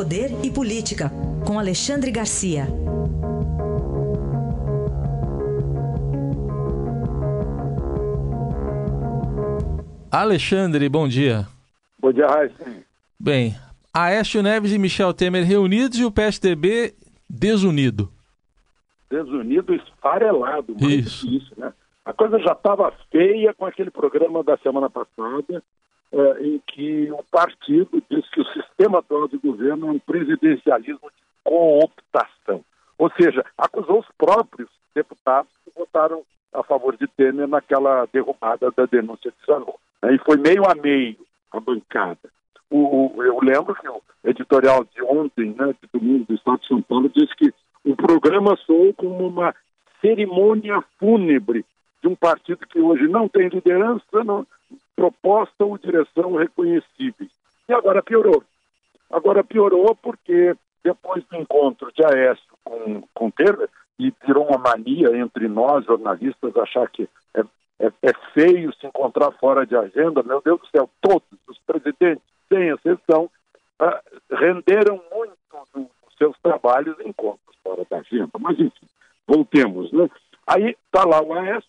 Poder e Política, com Alexandre Garcia. Alexandre, bom dia. Bom dia, Raíssa. Bem, Aécio Neves e Michel Temer reunidos e o PSDB desunido. Desunido, esfarelado, mais Isso. isso, né? A coisa já estava feia com aquele programa da semana passada, eh, em que o partido disse que o sistema atual de governo é um presidencialismo de cooptação. Ou seja, acusou os próprios deputados que votaram a favor de Temer naquela derrubada da denúncia de Sanon. né? E foi meio a meio a bancada. O- eu lembro que o editorial de ontem, né, de domingo do Estado de São Paulo, disse que o programa soou como uma cerimônia fúnebre de um partido que hoje não tem liderança, não, proposta ou direção reconhecíveis. E agora piorou. Agora piorou porque depois do encontro de Aécio com, com Temer, e virou uma mania entre nós, jornalistas, achar que é, é, é feio se encontrar fora de agenda, meu Deus do céu, todos os presidentes, sem exceção, ah, renderam muito dos seus trabalhos em encontros fora da agenda. Mas, enfim, voltemos. Né? Aí está lá o Aécio,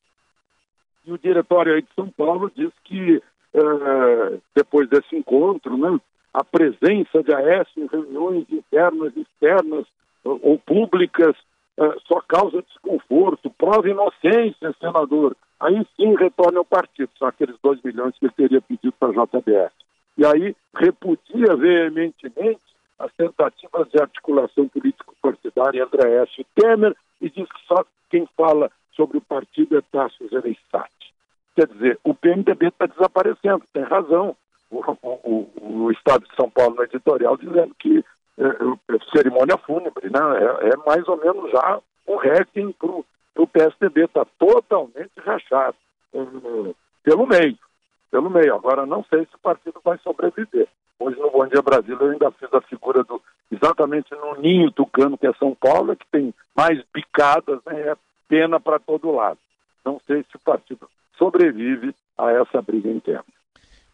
e o diretório aí de São Paulo diz que, eh, depois desse encontro, né, a presença de Aécio em reuniões internas externas ou públicas eh, só causa desconforto, prova inocência, senador. Aí sim retorna ao partido, são aqueles 2 milhões que ele teria pedido para a JBS. E aí repudia veementemente as tentativas de articulação político-partidária entre Aécio e Temer e diz que só quem fala sobre o partido é Tasso Gereissati. Quer dizer, o PMDB está desaparecendo, tem razão. O, o- o- o Estado de São Paulo no editorial dizendo que é, é, cerimônia fúnebre, né? É, é mais ou menos já um hacking para o PSDB, está totalmente rachado é, pelo meio. Pelo meio. Agora, não sei se o partido vai sobreviver. Hoje, no Bom Dia Brasil, eu ainda fiz a figura do exatamente no ninho tucano, que é São Paulo, que tem mais bicadas, né? é pena para todo lado. Não sei se o partido sobrevive a essa briga interna.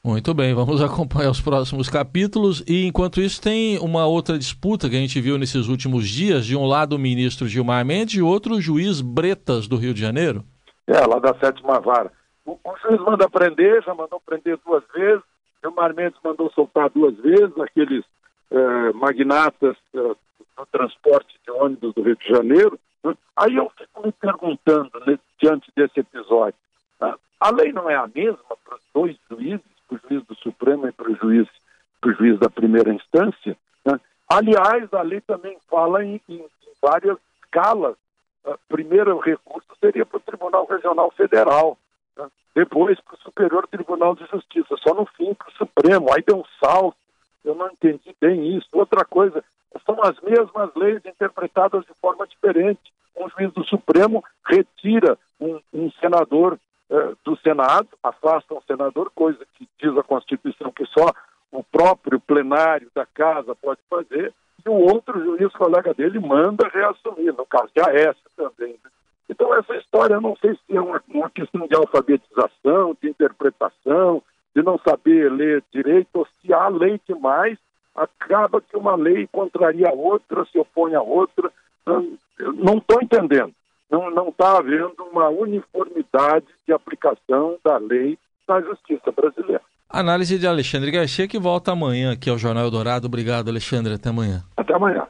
Muito bem, vamos acompanhar os próximos capítulos. E enquanto isso, tem uma outra disputa que a gente viu nesses últimos dias: de um lado o ministro Gilmar Mendes e outro o juiz Bretas do Rio de Janeiro. É, lá da sétima vara. O, o juiz manda prender, já mandou prender duas vezes. Gilmar Mendes mandou soltar duas vezes aqueles eh, magnatas eh, do transporte de ônibus do Rio de Janeiro. né? Aí eu fico me perguntando, né, diante desse episódio, tá? a lei não é a mesma para os dois juízes, para o juiz do Supremo e para o juiz, para o juiz da primeira instância? né? Aliás, a lei também fala em, em- várias escalas. Ah, primeiro recurso seria para o Tribunal Regional Federal, né? depois para o Superior Tribunal de Justiça, só no fim para o Supremo. Aí deu um salto, eu não entendi bem isso. Outra coisa, são as mesmas leis interpretadas de forma diferente. Um juiz do Supremo retira um, um senador eh, do Senado, afasta um senador, coisa que diz a Constituição que só o próprio plenário da casa pode fazer, e o outro juiz colega dele manda reassumir, no caso de Aécio também. né? Então, essa história, não sei se é uma, uma questão de alfabetização, de interpretação, de não saber ler direito, ou se há lei demais, acaba que uma lei contraria a outra, se opõe a outra. Hum, não estou entendendo. Não está havendo uma uniformidade de aplicação da lei na justiça brasileira. Análise de Alexandre Garcia, que volta amanhã aqui ao Jornal Eldorado. Obrigado, Alexandre. Até amanhã. Até amanhã.